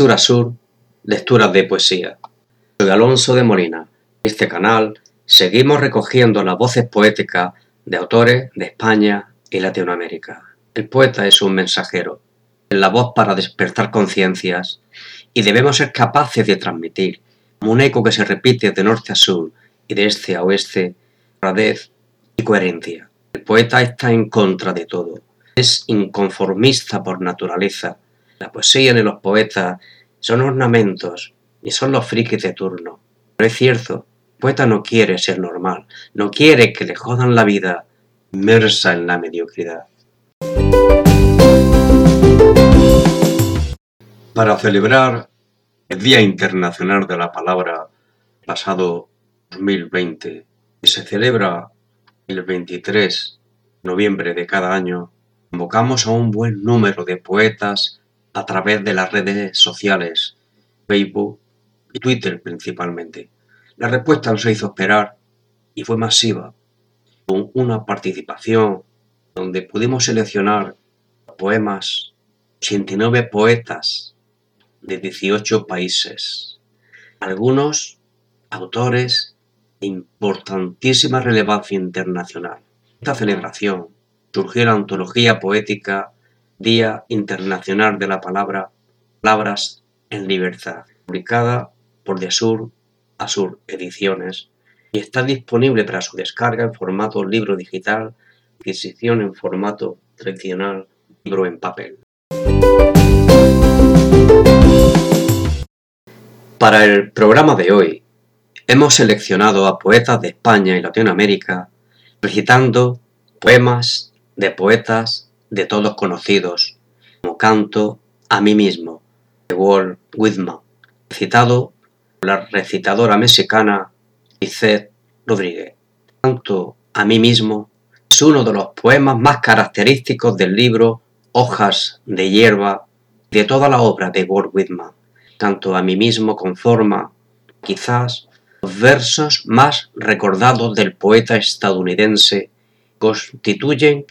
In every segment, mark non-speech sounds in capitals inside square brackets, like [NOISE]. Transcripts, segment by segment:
Lectura Sur, lecturas de poesía. Soy Alonso de Molina. En este canal seguimos recogiendo las voces poéticas de autores de España y Latinoamérica. El poeta es un mensajero, es la voz para despertar conciencias y debemos ser capaces de transmitir, un eco que se repite de norte a sur y de este a oeste, radez y coherencia. El poeta está en contra de todo, es inconformista por naturaleza. La poesía de los poetas son ornamentos y son los frikis de turno. Pero es cierto, el poeta no quiere ser normal, no quiere que le jodan la vida inmersa en la mediocridad. Para celebrar el Día Internacional de la Palabra pasado 2020, que se celebra el 23 de noviembre de cada año, convocamos a un buen número de poetas a través de las redes sociales, Facebook y Twitter principalmente. La respuesta nos hizo esperar y fue masiva, con una participación donde pudimos seleccionar poemas, 89 poetas de 18 países, algunos autores de importantísima relevancia internacional. Esta celebración surgió la antología poética Día Internacional de la Palabra, Palabras en Libertad, publicada por De Sur a Sur Ediciones y está disponible para su descarga en formato libro digital, adquisición en formato tradicional, libro en papel. Para el programa de hoy, hemos seleccionado a poetas de España y Latinoamérica recitando poemas de poetas de todos conocidos, como Canto a mí mismo, de Walt Whitman, recitado por la recitadora mexicana Lisette Rodríguez. Canto a mí mismo es uno de los poemas más característicos del libro Hojas de hierba de toda la obra de Walt Whitman tanto a mí mismo conforma, quizás, los versos más recordados del poeta estadounidense constituyen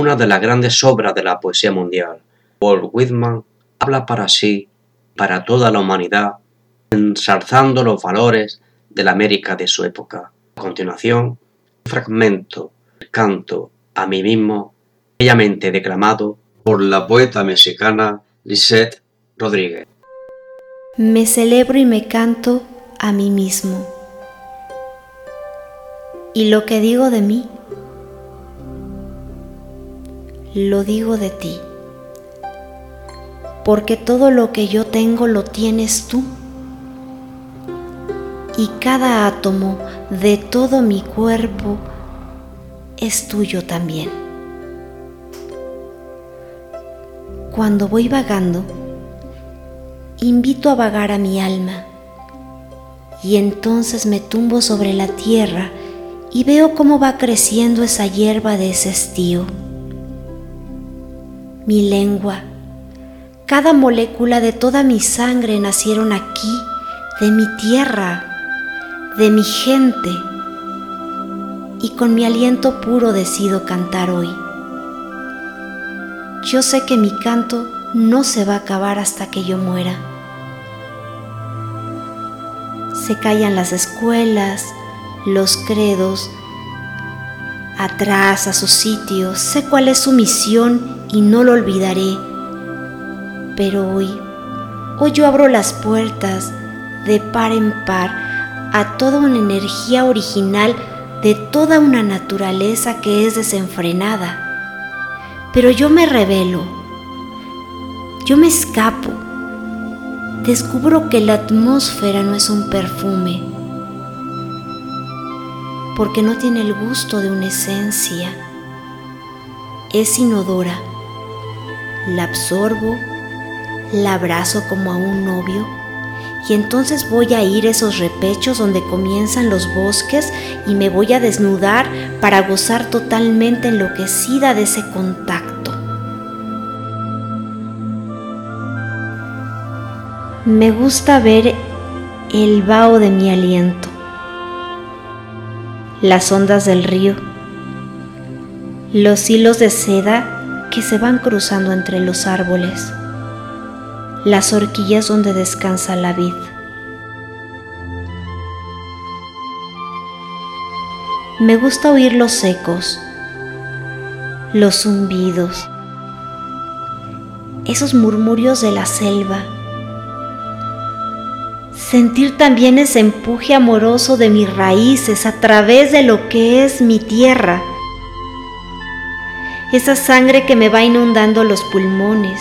una de las grandes obras de la poesía mundial. Walt Whitman habla para sí, para toda la humanidad, ensalzando los valores de la América de su época. A continuación, un fragmento del canto a mí mismo, bellamente declamado por la poeta mexicana Lisette Rodríguez. Me celebro y me canto a mí mismo. Y lo que digo de mí, lo digo de ti. Porque todo lo que yo tengo lo tienes tú. Y cada átomo de todo mi cuerpo es tuyo también. Cuando voy vagando, invito a vagar a mi alma y entonces me tumbo sobre la tierra y veo cómo va creciendo esa hierba de ese estío. Mi lengua, cada molécula de toda mi sangre nacieron aquí, de mi tierra, de mi gente, y con mi aliento puro decido cantar hoy. Yo sé que mi canto no se va a acabar hasta que yo muera se callan las escuelas, los credos, atrás a su sitio, sé cuál es su misión y no lo olvidaré. Pero hoy, hoy yo abro las puertas de par en par a toda una energía original de toda una naturaleza que es desenfrenada. Pero yo me revelo, yo me escapo descubro que la atmósfera no es un perfume, porque no tiene el gusto de una esencia, es inodora. La absorbo, la abrazo como a un novio y entonces voy a ir a esos repechos donde comienzan los bosques y me voy a desnudar para gozar totalmente enloquecida de ese contacto. Me gusta ver el vaho de mi aliento, las ondas del río, los hilos de seda que se van cruzando entre los árboles, las horquillas donde descansa la vid. Me gusta oír los ecos, los zumbidos, esos murmurios de la selva. Sentir también ese empuje amoroso de mis raíces a través de lo que es mi tierra. Esa sangre que me va inundando los pulmones.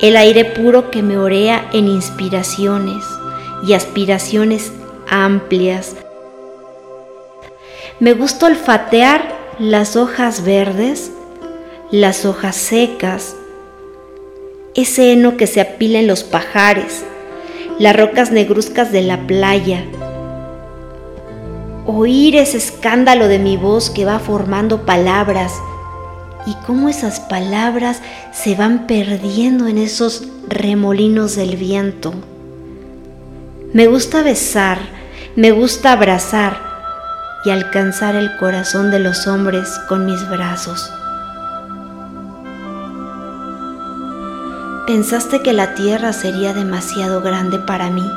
El aire puro que me orea en inspiraciones y aspiraciones amplias me gusta olfatear las hojas verdes, las hojas secas, ese heno que se apila en los pajares, las rocas negruzcas de la playa. Oír ese escándalo de mi voz que va formando palabras y cómo esas palabras se van perdiendo en esos remolinos del viento. Me gusta besar, me gusta abrazar, y alcanzar el corazón de los hombres con mis brazos. ¿Pensaste que la tierra sería demasiado grande para mí?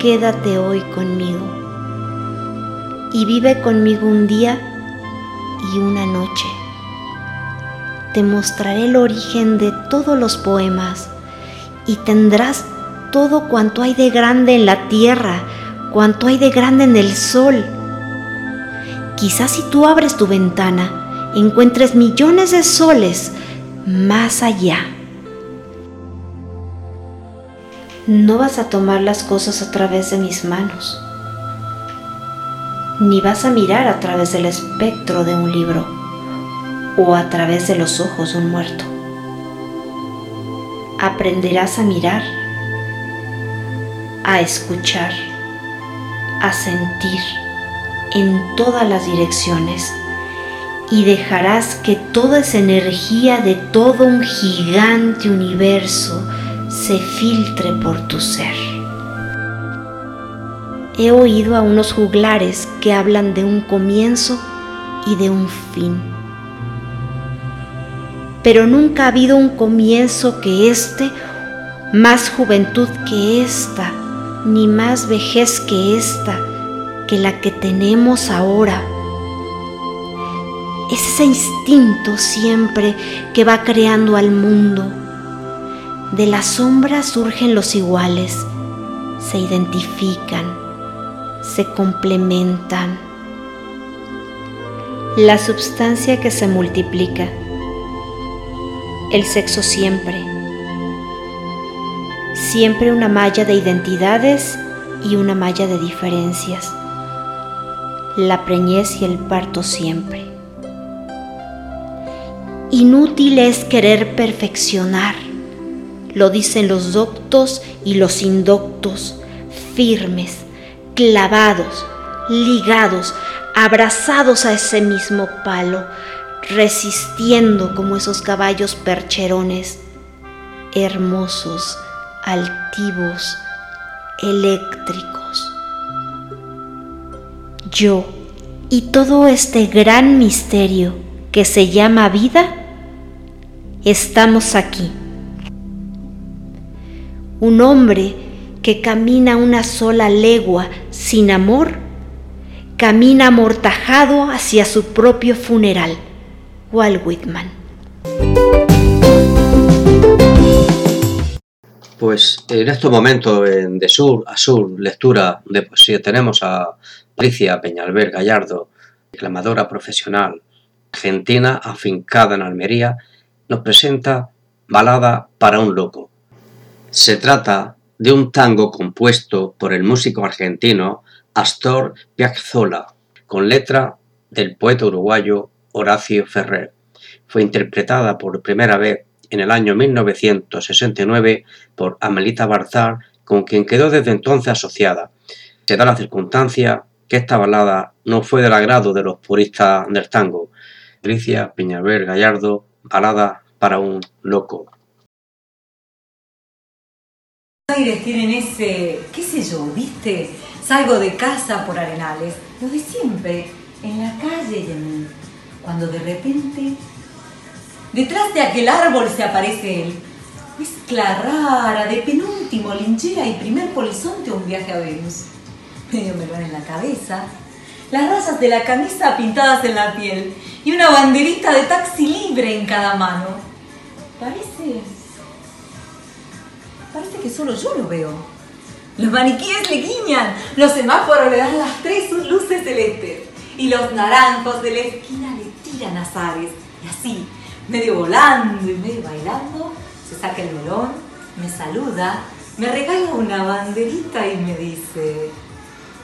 Quédate hoy conmigo y vive conmigo un día y una noche. Te mostraré el origen de todos los poemas y tendrás todo cuanto hay de grande en la tierra cuánto hay de grande en el sol. Quizás si tú abres tu ventana, encuentres millones de soles más allá. No vas a tomar las cosas a través de mis manos, ni vas a mirar a través del espectro de un libro o a través de los ojos de un muerto. Aprenderás a mirar, a escuchar a sentir en todas las direcciones y dejarás que toda esa energía de todo un gigante universo se filtre por tu ser. He oído a unos juglares que hablan de un comienzo y de un fin. Pero nunca ha habido un comienzo que este, más juventud que esta, ni más vejez que esta, que la que tenemos ahora. Es ese instinto siempre que va creando al mundo. De la sombra surgen los iguales, se identifican, se complementan. La substancia que se multiplica, el sexo siempre siempre una malla de identidades y una malla de diferencias. La preñez y el parto siempre. Inútil es querer perfeccionar, lo dicen los doctos y los indoctos, firmes, clavados, ligados, abrazados a ese mismo palo, resistiendo como esos caballos percherones, hermosos, altivos, eléctricos. Yo y todo este gran misterio que se llama vida, estamos aquí. Un hombre que camina una sola legua sin amor, camina amortajado hacia su propio funeral. Walt Whitman. Pues en estos momentos de sur a sur, lectura de poesía, tenemos a Patricia Peñalver Gallardo, declamadora profesional argentina afincada en Almería, nos presenta Balada para un loco. Se trata de un tango compuesto por el músico argentino Astor Piazzolla, con letra del poeta uruguayo Horacio Ferrer. Fue interpretada por primera vez en el año 1969 por Amelita Barzar, con quien quedó desde entonces asociada. Se da la circunstancia que esta balada no fue del agrado de los puristas del tango. Alicia Piñaver Gallardo, balada para un loco. Aires tienen ese, qué sé yo, viste, salgo de casa por arenales, lo de siempre, en la calle y cuando de repente Detrás de aquel árbol se aparece él. Mezcla rara de penúltimo linchera y primer polizonte un viaje a Venus. Medio melón en la cabeza, las rayas de la camisa pintadas en la piel y una banderita de taxi libre en cada mano. Parece... Parece que solo yo lo veo. Los maniquíes le guiñan, los semáforos le dan las tres luces celestes y los naranjos de la esquina le tiran azares. Y así, medio volando y medio bailando, se saca el melón, me saluda, me regala una banderita y me dice,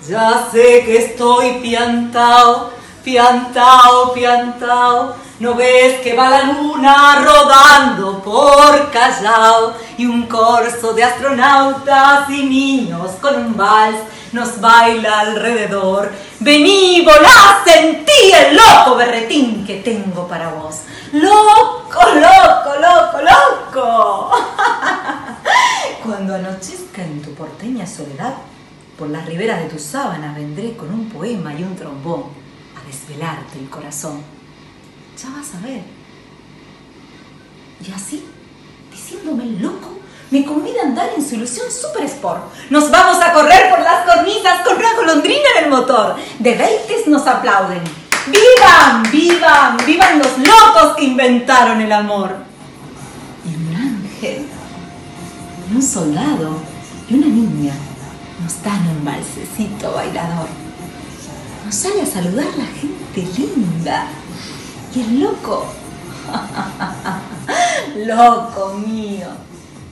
ya sé que estoy piantao, piantao, piantao. ¿No ves que va la luna rodando por Callao? Y un corso de astronautas y niños con un vals nos baila alrededor. Vení, volá, sentí el loco berretín que tengo para vos. Loco, loco, loco, loco. [LAUGHS] Cuando anochezca en tu porteña soledad, por las riberas de tus sábanas vendré con un poema y un trombón a desvelarte el corazón. Ya vas a ver. Y así, diciéndome loco, me convida a andar en su ilusión Super Sport. Nos vamos a correr por las cornisas con una golondrina en el motor. De veites nos aplauden. ¡Vivan! ¡Vivan! ¡Vivan los locos que inventaron el amor! Y un ángel, y un soldado, y una niña nos dan un balsecito bailador. Nos sale a saludar la gente linda. Y el loco, [LAUGHS] loco mío,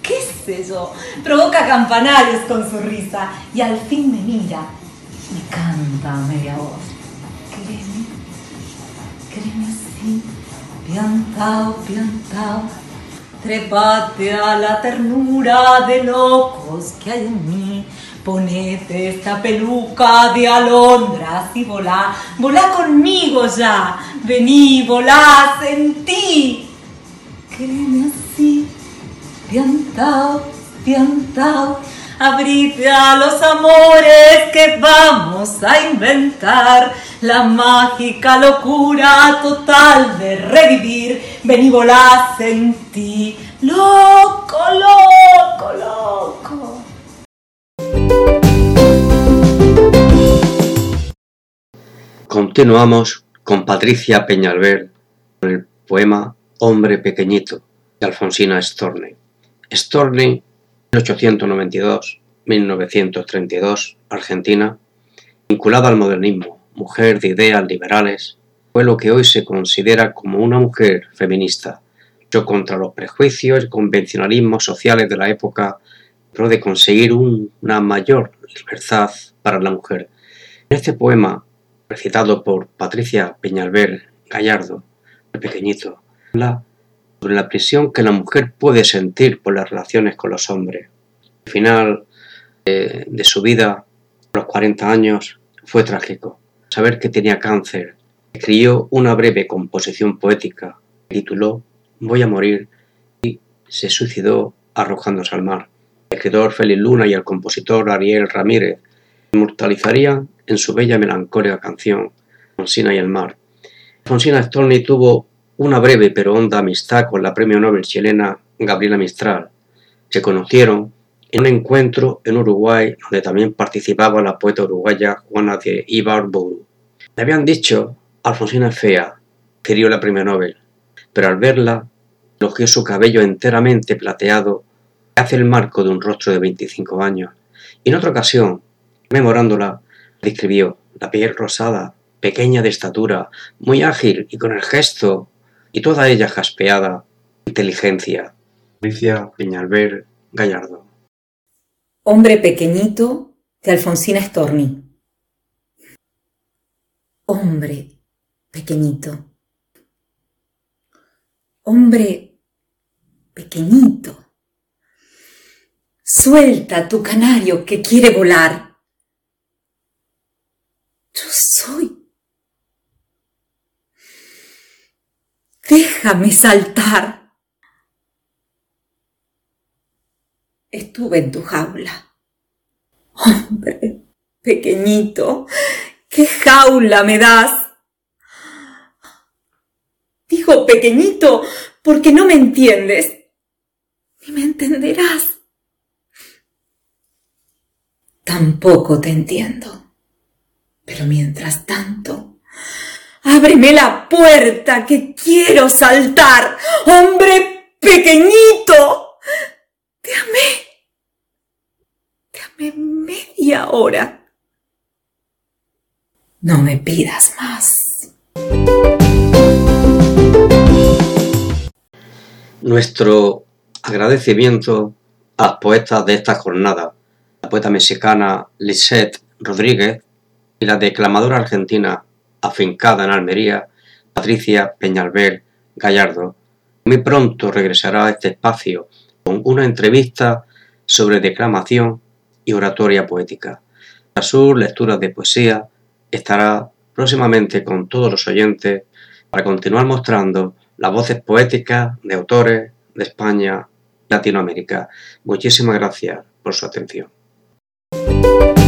qué sé yo, provoca campanarios con su risa y al fin me mira y canta a media voz. Créeme, créeme así, piantao, piantao, trepate a la ternura de locos que hay en mí Ponete esta peluca de alondras y volá, volá conmigo ya, vení, volá, sentí. Créeme así, piantao, piantao, abrite a los amores que vamos a inventar, la mágica locura total de revivir, vení, volá, sentí, loco, loco, loco. Continuamos con Patricia Peñalver con el poema Hombre Pequeñito de Alfonsina Storni. Storni, 1892-1932, Argentina, vinculada al modernismo, mujer de ideas liberales, fue lo que hoy se considera como una mujer feminista. Luchó contra los prejuicios y convencionalismos sociales de la época, de conseguir una mayor libertad para la mujer. En este poema recitado por Patricia Peñalver Gallardo, el pequeñito, habla sobre la presión que la mujer puede sentir por las relaciones con los hombres. Al final eh, de su vida, a los 40 años, fue trágico. Saber que tenía cáncer. Escribió una breve composición poética, tituló Voy a morir y se suicidó arrojándose al mar. Escritor Félix Luna y el compositor Ariel Ramírez inmortalizarían en su bella melancólica canción Fonsina y el mar. Fonsina Storni tuvo una breve pero honda amistad con la premio Nobel chilena Gabriela Mistral. Se conocieron en un encuentro en Uruguay donde también participaba la poeta uruguaya Juana de Ibarburu. Le habían dicho, Alfonsina es fea, quería la premio Nobel, pero al verla, elogió su cabello enteramente plateado hace el marco de un rostro de 25 años. Y en otra ocasión, memorándola, describió la piel rosada, pequeña de estatura, muy ágil y con el gesto, y toda ella jaspeada, inteligencia. Alicia Peñalver Gallardo. Hombre pequeñito de Alfonsina Storni. Hombre pequeñito. Hombre pequeñito. Suelta tu canario que quiere volar. Yo soy. Déjame saltar. Estuve en tu jaula. Hombre, pequeñito, ¿qué jaula me das? Digo pequeñito porque no me entiendes. ni me entenderás. Tampoco te entiendo. Pero mientras tanto, ábreme la puerta que quiero saltar. Hombre pequeñito. Te amé. Te amé media hora. No me pidas más. Nuestro agradecimiento a poetas de esta jornada, poeta mexicana Lisette Rodríguez y la declamadora argentina afincada en Almería, Patricia Peñalver Gallardo. Muy pronto regresará a este espacio con una entrevista sobre declamación y oratoria poética. A sus lecturas de poesía estará próximamente con todos los oyentes para continuar mostrando las voces poéticas de autores de España Latinoamérica. Muchísimas gracias por su atención. you